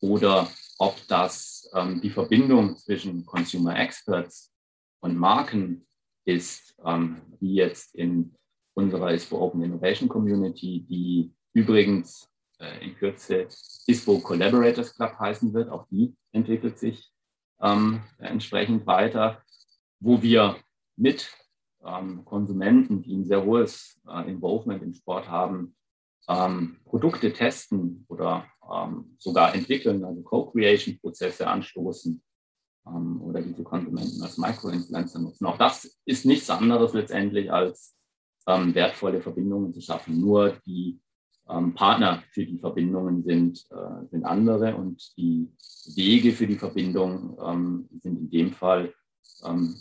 oder ob das ähm, die Verbindung zwischen Consumer Experts und Marken ist, ähm, wie jetzt in unserer ISPO Open Innovation Community, die übrigens äh, in Kürze ISPO Collaborators Club heißen wird. Auch die entwickelt sich ähm, entsprechend weiter, wo wir mit ähm, Konsumenten, die ein sehr hohes äh, Involvement im Sport haben, ähm, Produkte testen oder ähm, sogar entwickeln, also Co-Creation-Prozesse anstoßen ähm, oder diese Konsumenten als Micro-Influencer nutzen. Auch das ist nichts anderes letztendlich als ähm, wertvolle Verbindungen zu schaffen. Nur die ähm, Partner für die Verbindungen sind, äh, sind andere und die Wege für die Verbindung ähm, sind in dem Fall ähm,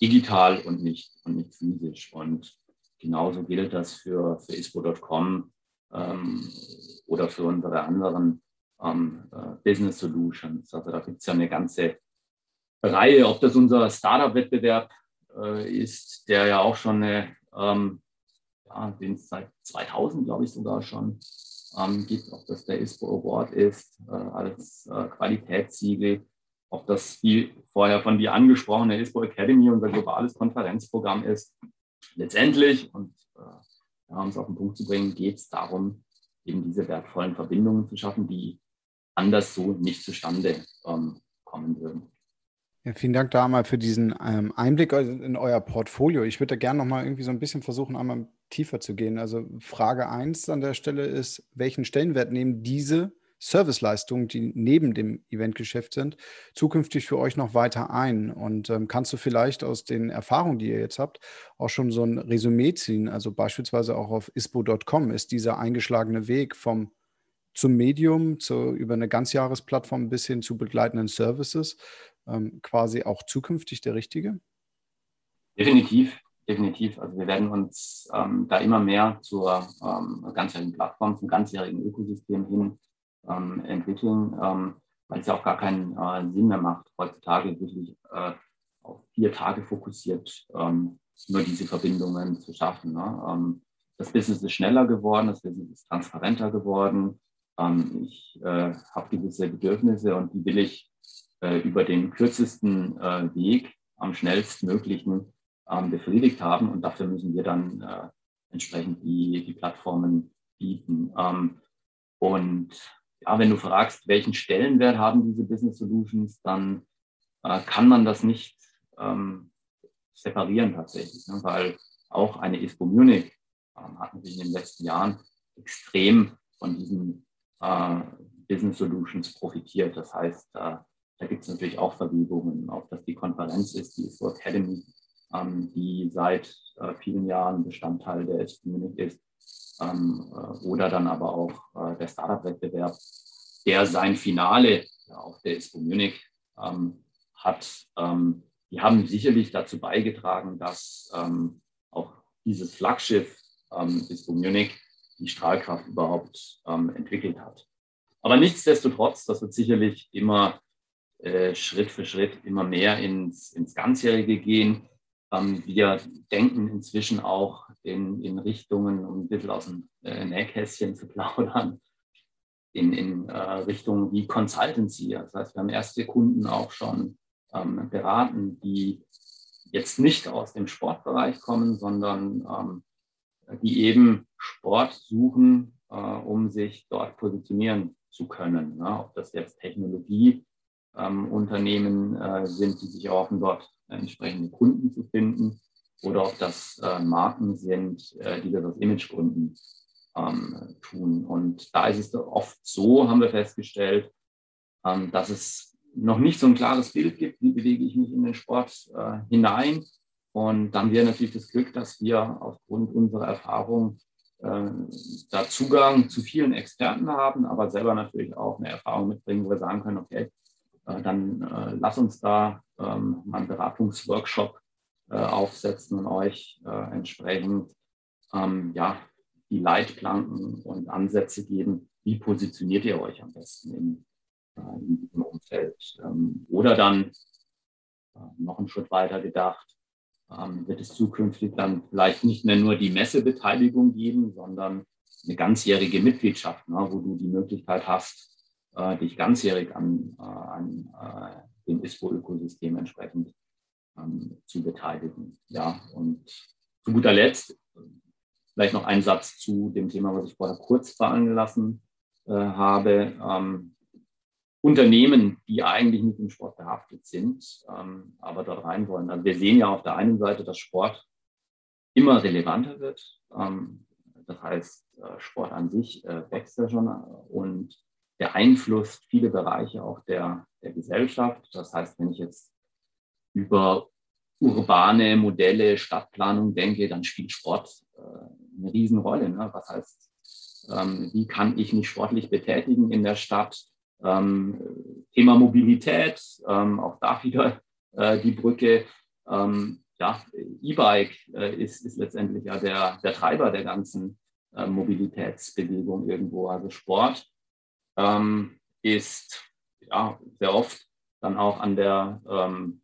digital und nicht, und nicht physisch. Und genauso gilt das für, für ISPO.com ähm, oder für unsere anderen ähm, äh, Business Solutions. Also da gibt es ja eine ganze Reihe, ob das unser Startup-Wettbewerb äh, ist, der ja auch schon eine, ähm, ja, den es seit 2000, glaube ich, sogar schon ähm, gibt, ob das der ISPO Award ist äh, als äh, Qualitätssiegel, ob das die vorher von dir angesprochene ISPO Academy, unser globales Konferenzprogramm ist. Letztendlich, und äh, um es auf den Punkt zu bringen, geht es darum, eben diese wertvollen Verbindungen zu schaffen, die anders so nicht zustande ähm, kommen würden. Ja, vielen Dank da mal für diesen ähm, Einblick in euer Portfolio. Ich würde da gerne noch mal irgendwie so ein bisschen versuchen, einmal tiefer zu gehen. Also Frage 1 an der Stelle ist, welchen Stellenwert nehmen diese Serviceleistungen, die neben dem Eventgeschäft sind, zukünftig für euch noch weiter ein? Und ähm, kannst du vielleicht aus den Erfahrungen, die ihr jetzt habt, auch schon so ein Resümee ziehen? Also beispielsweise auch auf ispo.com ist dieser eingeschlagene Weg vom zum Medium, zu, über eine Ganzjahresplattform bis hin zu begleitenden Services ähm, quasi auch zukünftig der richtige? Definitiv, definitiv. Also wir werden uns ähm, da immer mehr zur ähm, ganzjährigen Plattform, zum ganzjährigen Ökosystem hin ähm, entwickeln, ähm, weil es ja auch gar keinen äh, Sinn mehr macht, heutzutage wirklich äh, auf vier Tage fokussiert ähm, nur diese Verbindungen zu schaffen. Ne? Das Business ist schneller geworden, das Business ist transparenter geworden. Ich äh, habe gewisse Bedürfnisse und die will ich äh, über den kürzesten äh, Weg am schnellstmöglichen ähm, befriedigt haben. Und dafür müssen wir dann äh, entsprechend die, die Plattformen bieten. Ähm, und ja, wenn du fragst, welchen Stellenwert haben diese Business Solutions, dann äh, kann man das nicht ähm, separieren tatsächlich, ne? weil auch eine ISPO Munich ähm, hat natürlich in den letzten Jahren extrem von diesen äh, Business Solutions profitiert. Das heißt, äh, da gibt es natürlich auch Vergebungen, ob das die Konferenz ist, die ISPO Academy, ähm, die seit äh, vielen Jahren Bestandteil der ISPO Munich ist, ähm, äh, oder dann aber auch äh, der Startup-Wettbewerb, der sein Finale ja, auf der ISPO Munich ähm, hat. Ähm, die haben sicherlich dazu beigetragen, dass ähm, auch dieses Flaggschiff ähm, ISPO Munich die Strahlkraft überhaupt ähm, entwickelt hat. Aber nichtsdestotrotz, das wird sicherlich immer äh, Schritt für Schritt immer mehr ins, ins Ganzjährige gehen. Ähm, wir denken inzwischen auch in, in Richtungen, um ein bisschen aus dem äh, Nähkästchen zu plaudern, in, in äh, Richtungen wie Consultancy. Das heißt, wir haben erste Kunden auch schon ähm, beraten, die jetzt nicht aus dem Sportbereich kommen, sondern ähm, die eben Sport suchen, äh, um sich dort positionieren zu können. Ne? Ob das jetzt Technologie ähm, Unternehmen äh, sind, die sich erhoffen, dort entsprechende Kunden zu finden oder ob das äh, Marken sind, äh, die das aus Imagegründen ähm, tun. Und da ist es oft so, haben wir festgestellt, ähm, dass es noch nicht so ein klares Bild gibt, wie bewege ich mich in den Sport äh, hinein. Und dann wir natürlich das Glück, dass wir aufgrund unserer Erfahrung äh, da Zugang zu vielen Experten haben, aber selber natürlich auch eine Erfahrung mitbringen, wo wir sagen können, okay, dann äh, lass uns da ähm, mal einen Beratungsworkshop äh, aufsetzen und euch äh, entsprechend ähm, ja, die Leitplanken und Ansätze geben, wie positioniert ihr euch am besten in, äh, in diesem Umfeld. Ähm, oder dann äh, noch einen Schritt weiter gedacht, ähm, wird es zukünftig dann vielleicht nicht mehr nur die Messebeteiligung geben, sondern eine ganzjährige Mitgliedschaft, ne, wo du die Möglichkeit hast, äh, dich ganzjährig an, äh, an äh, dem ISPO-Ökosystem entsprechend ähm, zu beteiligen. Ja, und zu guter Letzt vielleicht noch ein Satz zu dem Thema, was ich vorher kurz fallen lassen äh, habe. Ähm, Unternehmen, die eigentlich nicht im Sport behaftet sind, ähm, aber dort rein wollen. Also wir sehen ja auf der einen Seite, dass Sport immer relevanter wird. Ähm, das heißt, äh, Sport an sich äh, wächst ja schon und beeinflusst viele Bereiche auch der, der Gesellschaft. Das heißt, wenn ich jetzt über urbane Modelle, Stadtplanung denke, dann spielt Sport äh, eine Riesenrolle. Ne? Was heißt, ähm, wie kann ich mich sportlich betätigen in der Stadt? Ähm, Thema Mobilität, ähm, auch da wieder äh, die Brücke. Ähm, ja, E-Bike äh, ist, ist letztendlich ja der, der Treiber der ganzen äh, Mobilitätsbewegung irgendwo. Also Sport ähm, ist ja sehr oft dann auch an der ähm,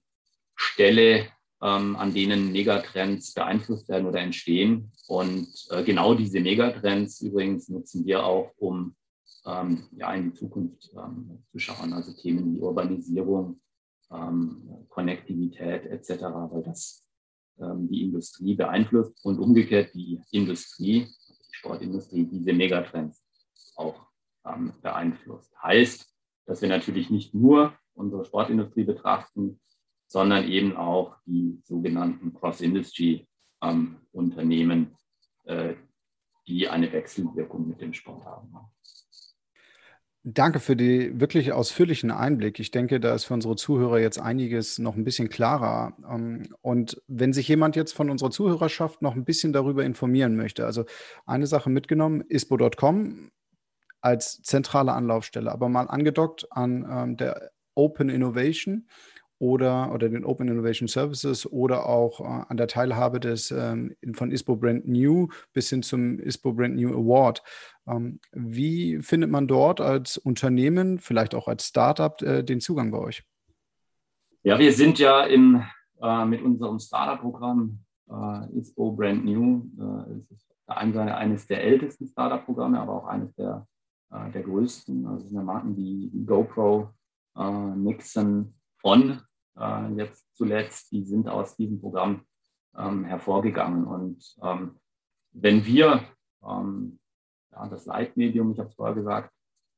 Stelle, ähm, an denen Megatrends beeinflusst werden oder entstehen. Und äh, genau diese Megatrends übrigens nutzen wir auch, um ähm, ja, in die Zukunft ähm, zu schauen. Also Themen wie Urbanisierung, ähm, Konnektivität etc., weil das ähm, die Industrie beeinflusst und umgekehrt die Industrie, die Sportindustrie, diese Megatrends auch ähm, beeinflusst. Heißt, dass wir natürlich nicht nur unsere Sportindustrie betrachten, sondern eben auch die sogenannten Cross-Industry-Unternehmen, ähm, äh, die eine Wechselwirkung mit dem Sport haben. Danke für den wirklich ausführlichen Einblick. Ich denke, da ist für unsere Zuhörer jetzt einiges noch ein bisschen klarer. Ähm, und wenn sich jemand jetzt von unserer Zuhörerschaft noch ein bisschen darüber informieren möchte, also eine Sache mitgenommen, ispo.com als zentrale Anlaufstelle, aber mal angedockt an ähm, der Open Innovation oder, oder den Open Innovation Services oder auch äh, an der Teilhabe des ähm, von ISPO Brand New bis hin zum ISPO Brand New Award. Ähm, wie findet man dort als Unternehmen, vielleicht auch als Startup, äh, den Zugang bei euch? Ja, wir sind ja im, äh, mit unserem Startup-Programm äh, ISPO Brand New. Äh, eines der ältesten Startup-Programme, aber auch eines der, äh, der größten. Also sind Marken wie GoPro, Nixon, On äh, jetzt zuletzt, die sind aus diesem Programm ähm, hervorgegangen. Und ähm, wenn wir ähm, ja, das Leitmedium, ich habe es vorher gesagt,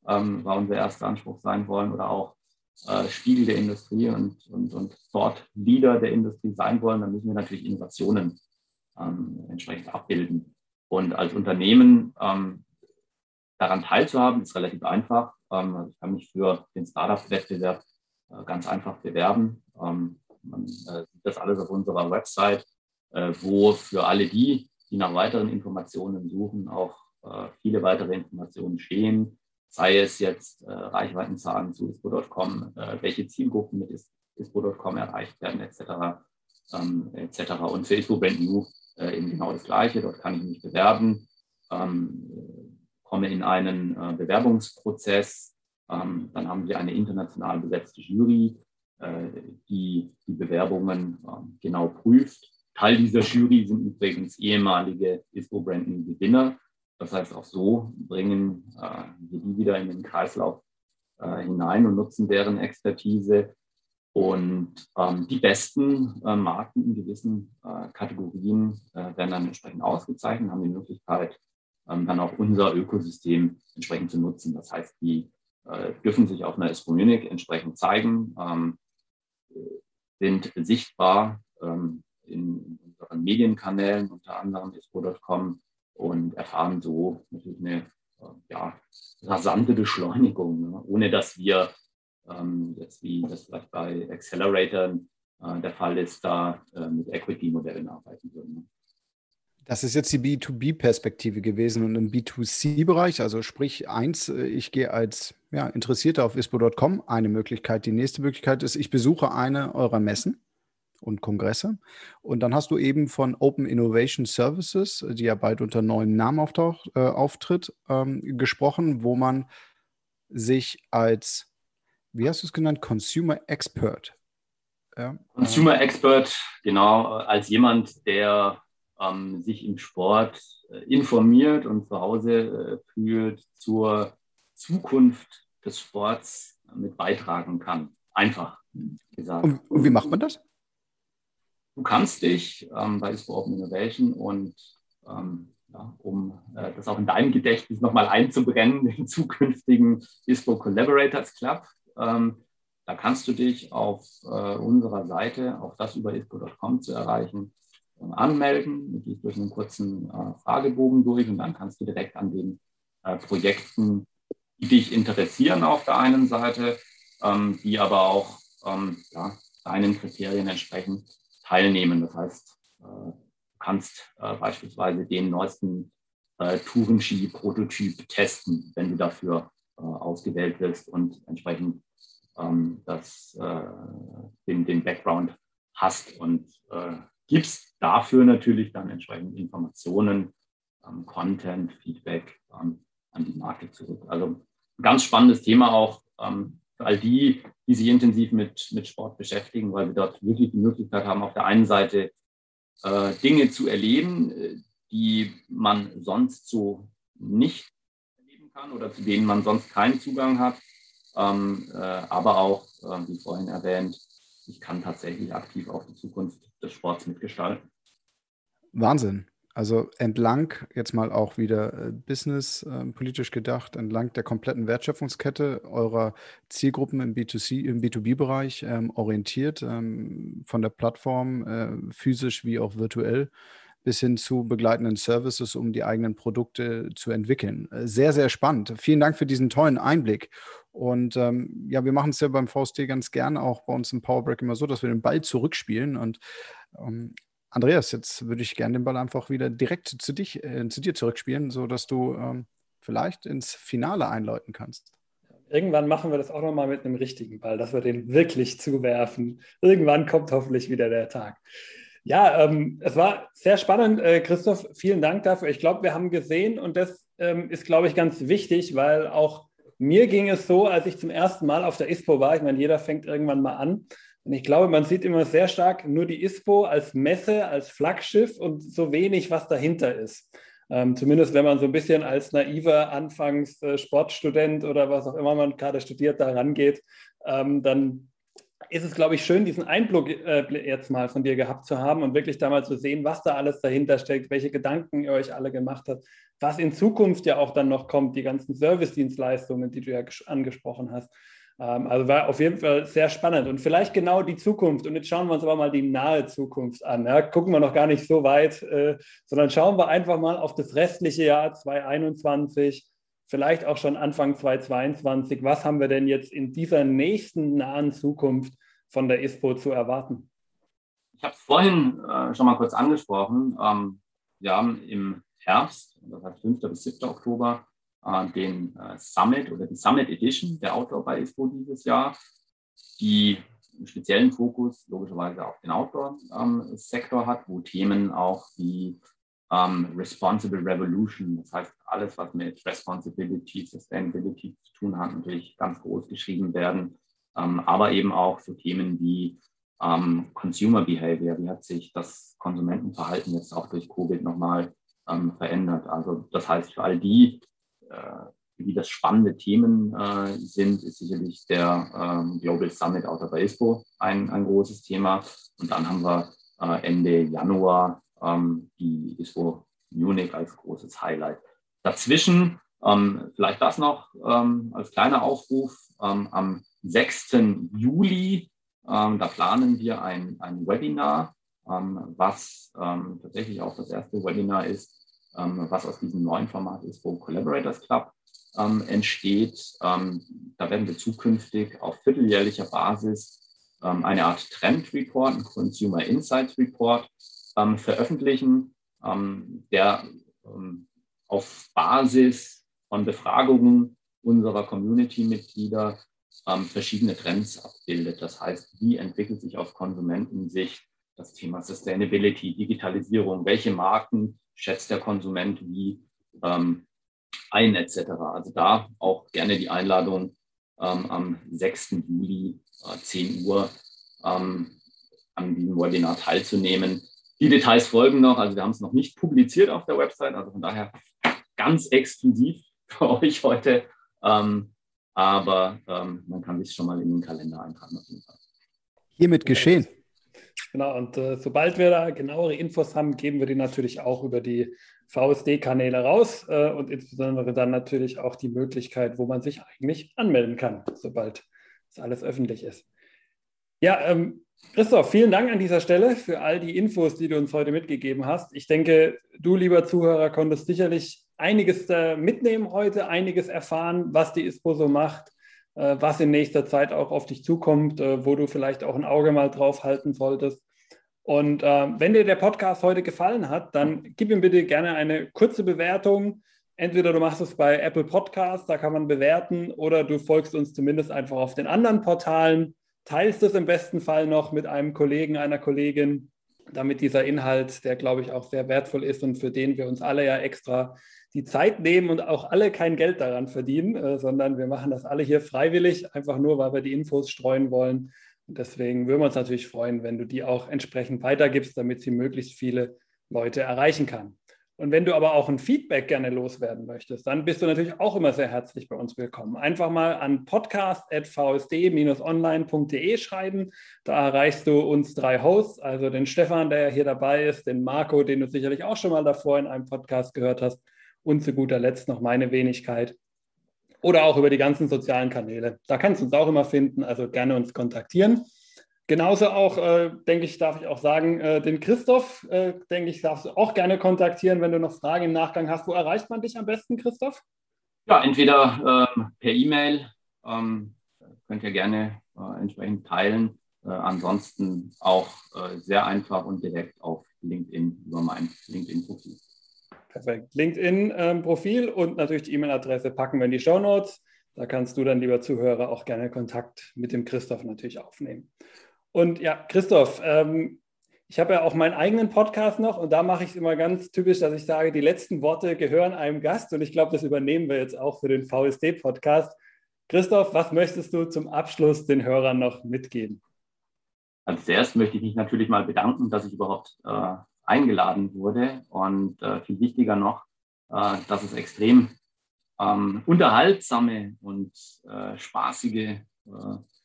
ähm, war unser erster Anspruch sein wollen oder auch äh, Spiegel der Industrie und, und, und dort Leader der Industrie sein wollen, dann müssen wir natürlich Innovationen ähm, entsprechend abbilden. Und als Unternehmen ähm, daran teilzuhaben, ist relativ einfach. also ich kann mich für den Startup-Wettbewerb äh, ganz einfach bewerben. Ähm, man äh, sieht das alles auf unserer Website, äh, wo für alle die, die nach weiteren Informationen suchen, auch viele weitere Informationen stehen, sei es jetzt Reichweitenzahlen zu ispo.com, welche Zielgruppen mit ispo.com erreicht werden, etc. Ähm, etc. Und ISPO Brand New eben genau das Gleiche. Dort kann ich mich bewerben, ähm, komme in einen Bewerbungsprozess, ähm, dann haben wir eine international besetzte Jury, äh, die die Bewerbungen ähm, genau prüft. Teil dieser Jury sind übrigens ehemalige ISPO Branding Gewinner. Das heißt, auch so bringen äh, wir die wieder in den Kreislauf äh, hinein und nutzen deren Expertise. Und ähm, die besten äh, Marken in gewissen äh, Kategorien äh, werden dann entsprechend ausgezeichnet, haben die Möglichkeit, dann auch unser Ökosystem entsprechend zu nutzen. Das heißt, die äh, dürfen sich auf einer Expo Munich entsprechend zeigen, ähm, sind sichtbar ähm, in unseren Medienkanälen, unter anderem expo.com und erfahren so natürlich eine äh, ja, rasante Beschleunigung, ne? ohne dass wir ähm, jetzt wie das vielleicht bei Acceleratoren äh, der Fall ist, da äh, mit Equity-Modellen arbeiten würden. Das ist jetzt die B2B-Perspektive gewesen und im B2C-Bereich, also sprich eins, äh, ich gehe als ja, Interessierter auf ispo.com, eine Möglichkeit. Die nächste Möglichkeit ist, ich besuche eine eurer Messen. und Kongresse. Und dann hast du eben von Open Innovation Services, die ja bald unter neuen Namen auftaucht, äh, auftritt, ähm, gesprochen, wo man sich als, wie hast du es genannt, Consumer Expert. Ja, Consumer äh, Expert, genau, als jemand, der ähm, sich im Sport äh, informiert und zu Hause äh, fühlt zur Zukunft des Sports mit beitragen kann. Einfach gesagt. Und, und wie macht man das? Du kannst dich ähm, bei ISPO Open Innovation und ähm, ja, um äh, das auch in deinem Gedächtnis nochmal einzubrennen, den zukünftigen ISPO Collaborators Club, ähm, da kannst du dich auf äh, unserer Seite, auch das über ispo.com zu erreichen, anmelden. Du gehst durch einen kurzen äh, Fragebogen durch und dann kannst du direkt an den äh, Projekten, die dich interessieren auf der einen Seite, ähm, die aber auch ähm, ja, deinen Kriterien entsprechend teilnehmen. Das heißt, äh, du kannst äh, beispielsweise den neuesten äh, Tourenski-Prototyp testen, wenn du dafür ausgewählt wirst und entsprechend ähm, das, den, den Background hast und gibst dafür natürlich dann entsprechend Informationen, ähm, Content, Feedback ähm, an die Marke zurück. Also ein ganz spannendes Thema auch für all die, die sich intensiv mit, mit Sport beschäftigen, weil wir dort wirklich die Möglichkeit haben, auf der einen Seite äh, Dinge zu erleben, äh, die man sonst so nicht erleben kann oder zu denen man sonst keinen Zugang hat. Ähm, äh, aber auch, äh, wie vorhin erwähnt, ich kann tatsächlich aktiv auch die Zukunft des Sports mitgestalten. Wahnsinn. Also entlang, jetzt mal auch wieder äh, business äh, politisch gedacht, entlang der kompletten Wertschöpfungskette eurer Zielgruppen im B2C, im B2B-Bereich ähm, orientiert, ähm, von der Plattform, äh, physisch wie auch virtuell, bis hin zu begleitenden Services, um die eigenen Produkte zu entwickeln. Äh, sehr, sehr spannend. Vielen Dank für diesen tollen Einblick. Und ähm, ja, wir machen es ja beim VST ganz gern auch bei uns im Powerbreak immer so, dass wir den Ball zurückspielen und ähm, Andreas, jetzt würde ich gerne den Ball einfach wieder direkt zu, dich, äh, zu dir zurückspielen, sodass du ähm, vielleicht ins Finale einläuten kannst. Irgendwann machen wir das auch nochmal mit einem richtigen Ball, dass wir den wirklich zuwerfen. Irgendwann kommt hoffentlich wieder der Tag. Ja, ähm, es war sehr spannend, äh, Christoph. Vielen Dank dafür. Ich glaube, wir haben gesehen und das ähm, ist, glaube ich, ganz wichtig, weil auch mir ging es so, als ich zum ersten Mal auf der ISPO war. Ich meine, jeder fängt irgendwann mal an. Und ich glaube, man sieht immer sehr stark nur die ISPO als Messe, als Flaggschiff und so wenig, was dahinter ist. Ähm, zumindest wenn man so ein bisschen als naiver Anfangs äh, oder was auch immer man gerade studiert da rangeht, ähm, dann ist es, glaube ich, schön, diesen Einblick äh, jetzt mal von dir gehabt zu haben und wirklich da mal zu sehen, was da alles dahinter steckt, welche Gedanken ihr euch alle gemacht habt, was in Zukunft ja auch dann noch kommt, die ganzen Service-Dienstleistungen, die du ja angesprochen hast. Ähm, also war auf jeden Fall sehr spannend und vielleicht genau die Zukunft. Und jetzt schauen wir uns aber mal die nahe Zukunft an. Ja, gucken wir noch gar nicht so weit, äh, sondern schauen wir einfach mal auf das restliche Jahr 2021, vielleicht auch schon Anfang 2022. Was haben wir denn jetzt in dieser nächsten nahen Zukunft von der ISPO zu erwarten? Ich habe es vorhin äh, schon mal kurz angesprochen. Ähm, wir haben im Herbst, das heißt 5. bis 7. Oktober, äh, den äh, Summit oder die Summit Edition der Outdoor bei Expo dieses Jahr, die einen speziellen Fokus logischerweise auf den Outdoor-Sektor ähm, hat, wo Themen auch wie ähm, Responsible Revolution, das heißt alles, was mit Responsibility, Sustainability zu tun hat, natürlich ganz groß geschrieben werden, ähm, aber eben auch so Themen wie ähm, Consumer Behavior, wie hat sich das Konsumentenverhalten jetzt auch durch Covid nochmal ähm, verändert. Also das heißt für all die, äh, wie das spannende Themen äh, sind, ist sicherlich der ähm, Global Summit Outer Baseball ein, ein großes Thema. Und dann haben wir äh, Ende Januar ähm, die ISPO Munich als großes Highlight. Dazwischen, ähm, vielleicht das noch ähm, als kleiner Aufruf, ähm, am 6. Juli, ähm, da planen wir ein, ein Webinar, was tatsächlich auch das erste Webinar ist, ähm, was aus diesem neuen Format ist, wo Collaborators Club ähm, entsteht. Ähm, da werden wir zukünftig auf vierteljährlicher Basis ähm, eine Art Trend Report, ein Consumer Insights Report ähm, veröffentlichen, ähm, der auf Basis von Befragungen unserer Community-Mitglieder ähm, verschiedene Trends abbildet. Das heißt, wie entwickelt sich aus Konsumentensicht das Thema Sustainability, Digitalisierung, welche Marken schätzt der Konsument wie ähm, ein etc. Also da auch gerne die Einladung ähm, am 6. Juli äh, 10 Uhr ähm, an diesem Webinar teilzunehmen. Die Details folgen noch, also wir haben es noch nicht publiziert auf der Website, also von daher ganz exklusiv für euch heute. Ähm, aber ähm, man kann sich schon mal in den Kalender eintragen auf jeden Fall. Hiermit geschehen. Genau, und äh, sobald wir da genauere Infos haben, geben wir die natürlich auch über die VSD-Kanäle raus äh, und insbesondere dann natürlich auch die Möglichkeit, wo man sich eigentlich anmelden kann, sobald das alles öffentlich ist. Ja, ähm, Christoph, vielen Dank an dieser Stelle für all die Infos, die du uns heute mitgegeben hast. Ich denke, du, lieber Zuhörer, konntest sicherlich einiges äh, mitnehmen heute, einiges erfahren, was die ISPO so macht, äh, was in nächster Zeit auch auf dich zukommt, äh, wo du vielleicht auch ein Auge mal drauf halten solltest. Und wenn dir der Podcast heute gefallen hat, dann gib ihm bitte gerne eine kurze Bewertung. Entweder du machst es bei Apple Podcasts, da kann man bewerten, oder du folgst uns zumindest einfach auf den anderen Portalen, teilst es im besten Fall noch mit einem Kollegen, einer Kollegin, damit dieser Inhalt, der glaube ich auch sehr wertvoll ist und für den wir uns alle ja extra die Zeit nehmen und auch alle kein Geld daran verdienen, äh, sondern wir machen das alle hier freiwillig, einfach nur, weil wir die Infos streuen wollen. Und deswegen würden wir uns natürlich freuen, wenn du die auch entsprechend weitergibst, damit sie möglichst viele Leute erreichen kann. Und wenn du aber auch ein Feedback gerne loswerden möchtest, dann bist du natürlich auch immer sehr herzlich bei uns willkommen. Einfach mal an podcast.vsd-online.de schreiben. Da erreichst du uns drei Hosts, also den Stefan, der hier dabei ist, den Marco, den du sicherlich auch schon mal davor in einem Podcast gehört hast, und zu guter Letzt noch meine Wenigkeit oder auch über die ganzen sozialen Kanäle. Da kannst du uns auch immer finden, also gerne uns kontaktieren. Genauso auch, äh, denke ich, darf ich auch sagen, äh, den Christoph, äh, denke ich, darfst du auch gerne kontaktieren, wenn du noch Fragen im Nachgang hast. Wo erreicht man dich am besten, Christoph? Ja, entweder ähm, per E-Mail, ähm, könnt ihr gerne äh, entsprechend teilen. Äh, ansonsten auch äh, sehr einfach und direkt auf LinkedIn über mein LinkedIn-Profil. Perfekt. LinkedIn-Profil ähm, und natürlich die E-Mail-Adresse packen wir in die Show Notes. Da kannst du dann, lieber Zuhörer, auch gerne Kontakt mit dem Christoph natürlich aufnehmen. Und ja, Christoph, ähm, ich habe ja auch meinen eigenen Podcast noch und da mache ich es immer ganz typisch, dass ich sage, die letzten Worte gehören einem Gast und ich glaube, das übernehmen wir jetzt auch für den VSD-Podcast. Christoph, was möchtest du zum Abschluss den Hörern noch mitgeben? Als erstes möchte ich mich natürlich mal bedanken, dass ich überhaupt äh, eingeladen wurde. Und äh, viel wichtiger noch, äh, dass es extrem ähm, unterhaltsame und äh, spaßige äh,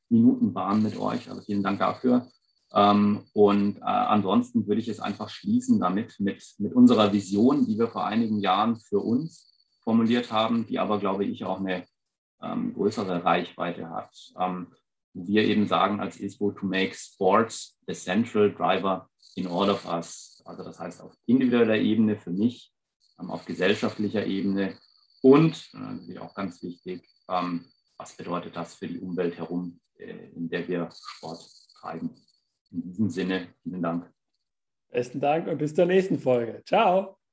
Minuten waren mit euch. Also vielen Dank dafür. Ähm, und äh, ansonsten würde ich es einfach schließen damit, mit, mit unserer Vision, die wir vor einigen Jahren für uns formuliert haben, die aber, glaube ich, auch eine ähm, größere Reichweite hat. Ähm, wir eben sagen als ISPO to make sports the central driver in all of us. Also das heißt auf individueller Ebene für mich, ähm, auf gesellschaftlicher Ebene und äh, natürlich auch ganz wichtig, ähm, was bedeutet das für die Umwelt herum, äh, in der wir Sport treiben. In diesem Sinne, vielen Dank. Besten Dank und bis zur nächsten Folge. Ciao.